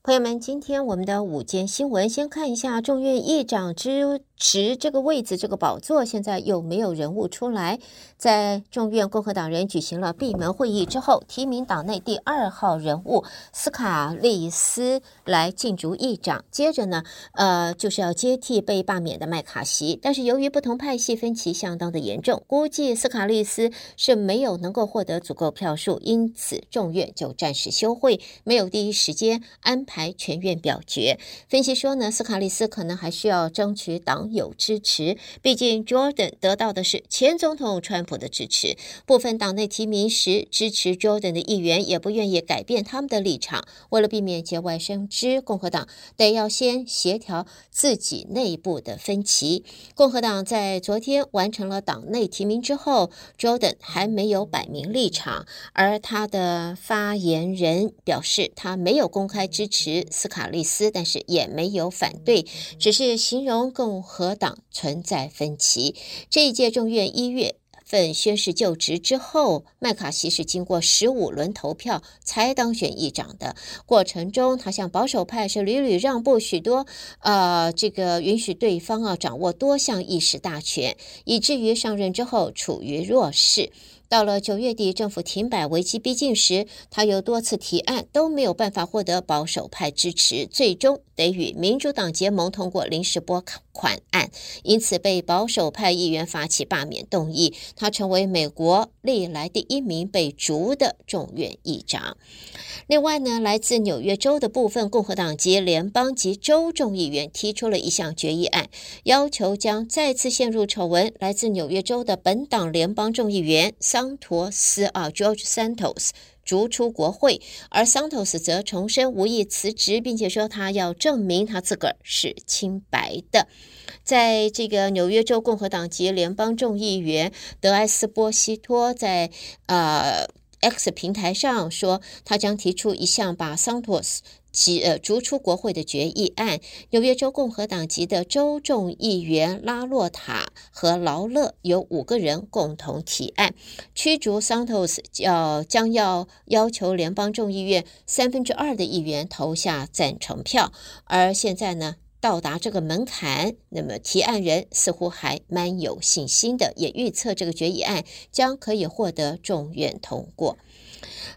朋友们，今天我们的午间新闻，先看一下众院议长之持这个位置，这个宝座现在有没有人物出来？在众院共和党人举行了闭门会议之后，提名党内第二号人物斯卡利斯来竞逐议长。接着呢，呃，就是要接替被罢免的麦卡锡。但是由于不同派系分歧相当的严重，估计斯卡利斯是没有能够获得足够票数，因此众院就暂时休会，没有第一时间安排全院表决。分析说呢，斯卡利斯可能还需要争取党。有支持，毕竟 Jordan 得到的是前总统川普的支持。部分党内提名时支持 Jordan 的议员也不愿意改变他们的立场。为了避免节外生枝，共和党得要先协调自己内部的分歧。共和党在昨天完成了党内提名之后，Jordan 还没有摆明立场，而他的发言人表示他没有公开支持斯卡利斯，但是也没有反对，只是形容共和。和党存在分歧。这一届众院一月份宣誓就职之后，麦卡锡是经过十五轮投票才当选议长的。过程中，他向保守派是屡屡让步许多，呃，这个允许对方啊掌握多项议事大权，以至于上任之后处于弱势。到了九月底，政府停摆危机逼近时，他有多次提案都没有办法获得保守派支持，最终得与民主党结盟通过临时拨款款案，因此被保守派议员发起罢免动议。他成为美国历来第一名被逐的众院议长。另外呢，来自纽约州的部分共和党籍联邦及州众议员提出了一项决议案，要求将再次陷入丑闻来自纽约州的本党联邦众议员桑托斯啊，George Santos 逐出国会，而桑托斯则重申无意辞职，并且说他要证明他自个儿是清白的。在这个纽约州共和党籍联邦众议员德埃斯波西托在呃。X 平台上说，他将提出一项把桑托斯即呃逐出国会的决议案。纽约州共和党籍的州众议员拉洛塔和劳勒有五个人共同提案，驱逐桑托斯要将要要求联邦众议院三分之二的议员投下赞成票。而现在呢，到达这个门槛，那么提案人似乎还蛮有信心的，也预测这个决议案将可以获得众院通过。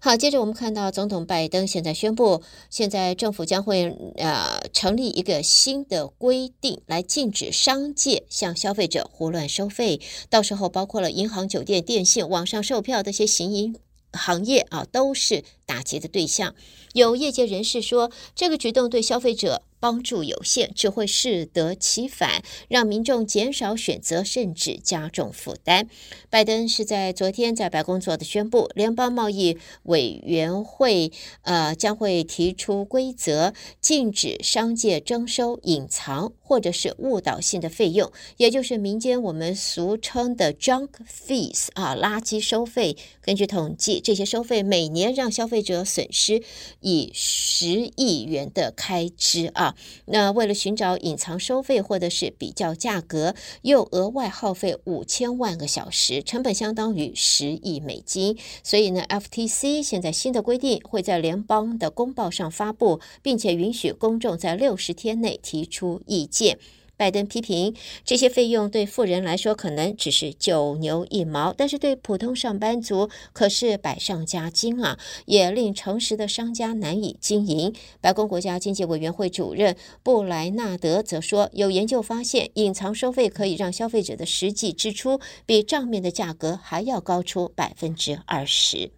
好，接着我们看到总统拜登现在宣布，现在政府将会呃成立一个新的规定，来禁止商界向消费者胡乱收费，到时候包括了银行、酒店、电信、网上售票这些行营行业啊，都是打击的对象。有业界人士说，这个举动对消费者。帮助有限，只会适得其反，让民众减少选择，甚至加重负担。拜登是在昨天在白宫做的宣布，联邦贸易委员会呃将会提出规则，禁止商界征收隐藏或者是误导性的费用，也就是民间我们俗称的 junk fees 啊，垃圾收费。根据统计，这些收费每年让消费者损失以十亿元的开支啊。那为了寻找隐藏收费或者是比较价格，又额外耗费五千万个小时，成本相当于十亿美金。所以呢，FTC 现在新的规定会在联邦的公报上发布，并且允许公众在六十天内提出意见。拜登批评这些费用对富人来说可能只是九牛一毛，但是对普通上班族可是百上加斤啊，也令诚实的商家难以经营。白宫国家经济委员会主任布莱纳德则说，有研究发现，隐藏收费可以让消费者的实际支出比账面的价格还要高出百分之二十。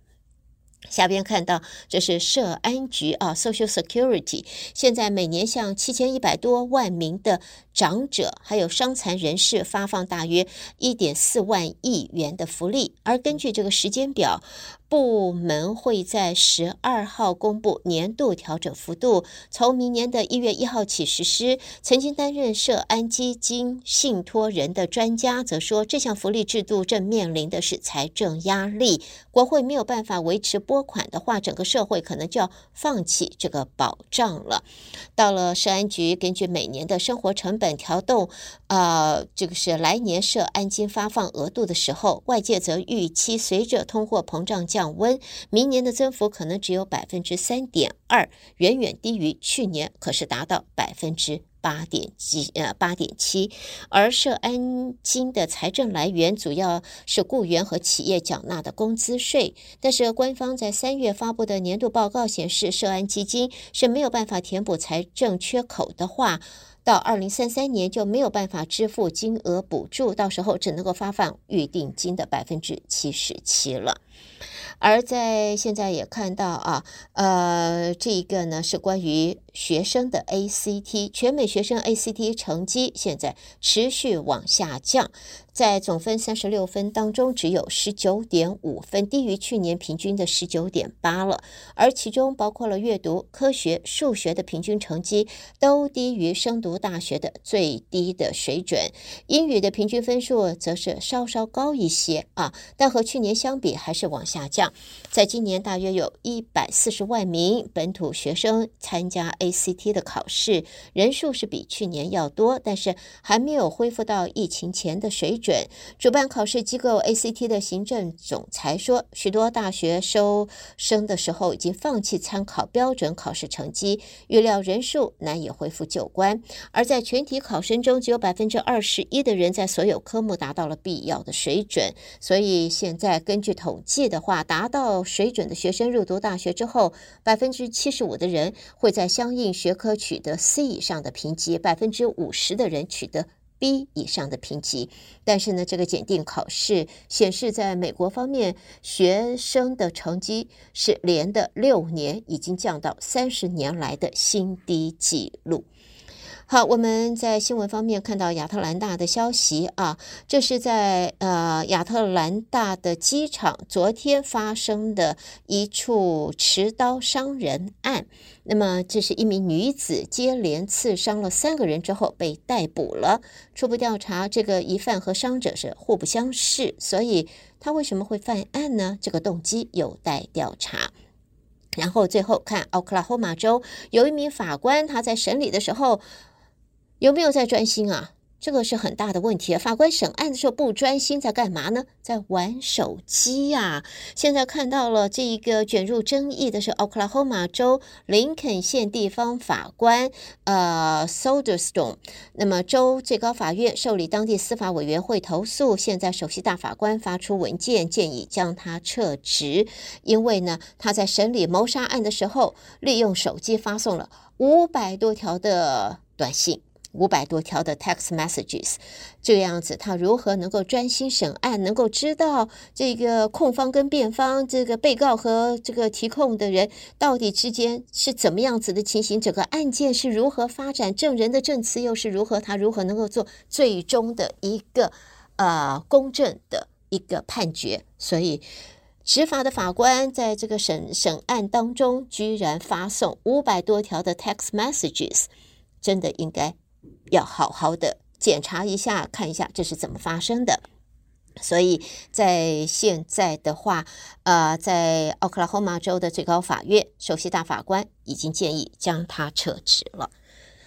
下边看到，这是社安局啊，Social Security，现在每年向七千一百多万名的长者还有伤残人士发放大约一点四万亿元的福利，而根据这个时间表。部门会在十二号公布年度调整幅度，从明年的一月一号起实施。曾经担任社安基金信托人的专家则说，这项福利制度正面临的是财政压力，国会没有办法维持拨款的话，整个社会可能就要放弃这个保障了。到了社安局根据每年的生活成本调动，呃，这个是来年社安金发放额度的时候，外界则预期随着通货膨胀降温，明年的增幅可能只有百分之三点二，远远低于去年，可是达到百分之。八点几呃八点七，而社安金的财政来源主要是雇员和企业缴纳的工资税，但是官方在三月发布的年度报告显示，社安基金是没有办法填补财政缺口的话，到二零三三年就没有办法支付金额补助，到时候只能够发放预定金的百分之七十七了。而在现在也看到啊，呃，这一个呢是关于学生的 ACT 全美学生 ACT 成绩现在持续往下降。在总分三十六分当中，只有十九点五分，低于去年平均的十九点八了。而其中包括了阅读、科学、数学的平均成绩都低于升读大学的最低的水准。英语的平均分数则是稍稍高一些啊，但和去年相比还是往下降。在今年，大约有一百四十万名本土学生参加 ACT 的考试，人数是比去年要多，但是还没有恢复到疫情前的水准。主办考试机构 ACT 的行政总裁说，许多大学收生的时候已经放弃参考标准考试成绩，预料人数难以恢复旧观。而在全体考生中，只有百分之二十一的人在所有科目达到了必要的水准。所以现在根据统计的话，达到水准的学生入读大学之后，百分之七十五的人会在相应学科取得 C 以上的评级，百分之五十的人取得。B 以上的评级，但是呢，这个检定考试显示，在美国方面，学生的成绩是连的六年，已经降到三十年来的新低纪录。好，我们在新闻方面看到亚特兰大的消息啊，这是在呃亚特兰大的机场昨天发生的一处持刀伤人案。那么，这是一名女子接连刺伤了三个人之后被逮捕了。初步调查，这个疑犯和伤者是互不相识，所以他为什么会犯案呢？这个动机有待调查。然后最后看奥克拉荷马州有一名法官，他在审理的时候。有没有在专心啊？这个是很大的问题啊！法官审案的时候不专心，在干嘛呢？在玩手机呀！现在看到了这一个卷入争议的是奥克拉荷马州林肯县地方法官呃 Soderstrom。那么州最高法院受理当地司法委员会投诉，现在首席大法官发出文件建议将他撤职，因为呢他在审理谋杀案的时候利用手机发送了五百多条的短信。五百多条的 text messages，这个样子，他如何能够专心审案，能够知道这个控方跟辩方，这个被告和这个提控的人到底之间是怎么样子的情形？整个案件是如何发展？证人的证词又是如何？他如何能够做最终的一个呃公正的一个判决？所以，执法的法官在这个审审案当中，居然发送五百多条的 text messages，真的应该。要好好的检查一下，看一下这是怎么发生的。所以在现在的话，呃，在奥克拉荷马州的最高法院首席大法官已经建议将他撤职了。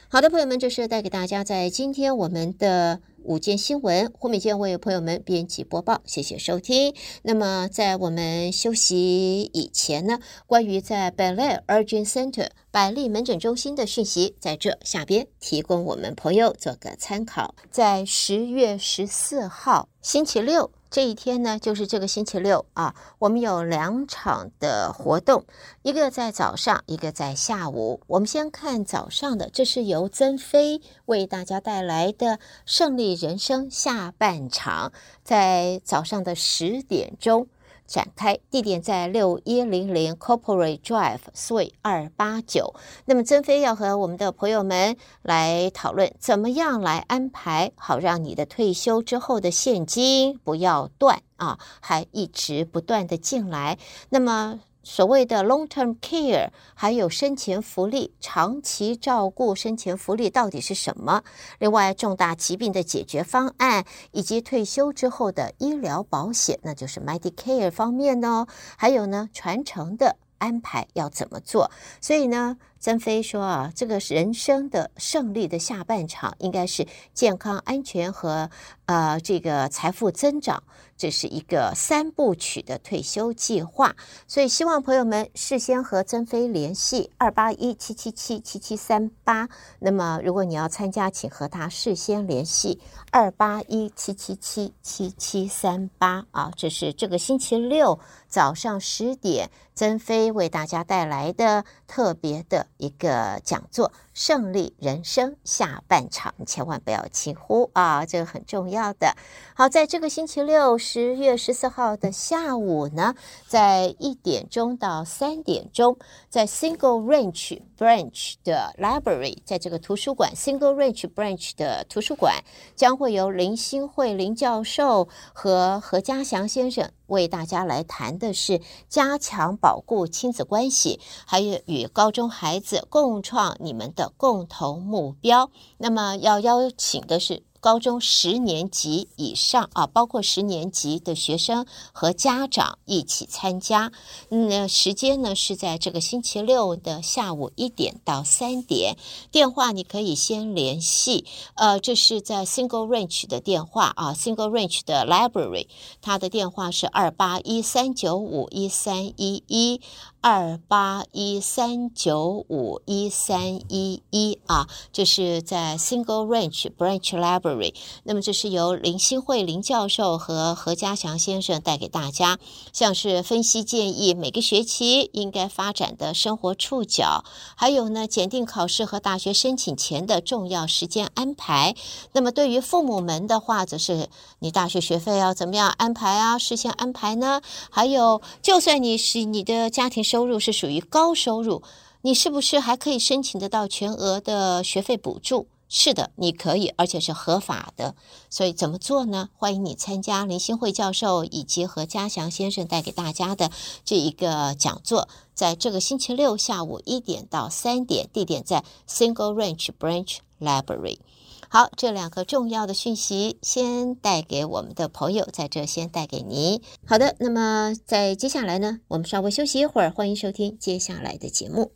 好的，朋友们，这是带给大家在今天我们的。午间新闻，胡美健为朋友们编辑播报，谢谢收听。那么，在我们休息以前呢，关于在 Bel-Air Urgent Center 百丽门诊中心的讯息，在这下边提供我们朋友做个参考。在十月十四号星期六。这一天呢，就是这个星期六啊，我们有两场的活动，一个在早上，一个在下午。我们先看早上的，这是由曾飞为大家带来的胜利人生下半场，在早上的十点钟。展开，地点在六一零零 Corporate Drive Suite 二八九。那么曾飞要和我们的朋友们来讨论，怎么样来安排好，让你的退休之后的现金不要断啊，还一直不断的进来。那么所谓的 long-term care，还有生前福利、长期照顾、生前福利到底是什么？另外，重大疾病的解决方案，以及退休之后的医疗保险，那就是 Medicare 方面呢？还有呢，传承的安排要怎么做？所以呢，曾飞说啊，这个人生的胜利的下半场，应该是健康、安全和呃这个财富增长。这是一个三部曲的退休计划，所以希望朋友们事先和曾飞联系二八一七七七七七三八。那么，如果你要参加，请和他事先联系二八一七七七七七三八啊。这是这个星期六早上十点，曾飞为大家带来的特别的一个讲座。胜利人生下半场，千万不要轻忽啊！这个很重要的。好，在这个星期六，十月十四号的下午呢，在一点钟到三点钟，在 Single Ranch Branch 的 Library，在这个图书馆 Single Ranch Branch 的图书馆，将会由林新慧林教授和何家祥先生。为大家来谈的是加强保护亲子关系，还有与高中孩子共创你们的共同目标。那么要邀请的是。高中十年级以上啊，包括十年级的学生和家长一起参加。那时间呢是在这个星期六的下午一点到三点。电话你可以先联系，呃，这是在 Single Ranch 的电话啊，Single Ranch 的 Library，它的电话是二八一三九五一三一一。二八一三九五一三一一啊，这是在 Single Ranch Branch Library。那么这是由林新慧林教授和何嘉祥先生带给大家，像是分析建议每个学期应该发展的生活触角，还有呢检定考试和大学申请前的重要时间安排。那么对于父母们的话，则是你大学学费要怎么样安排啊？事先安排呢？还有，就算你是你的家庭收入是属于高收入，你是不是还可以申请得到全额的学费补助？是的，你可以，而且是合法的。所以怎么做呢？欢迎你参加林新慧教授以及何嘉祥先生带给大家的这一个讲座，在这个星期六下午一点到三点，地点在 Single Ranch Branch Library。好，这两个重要的讯息先带给我们的朋友，在这先带给您。好的，那么在接下来呢，我们稍微休息一会儿，欢迎收听接下来的节目。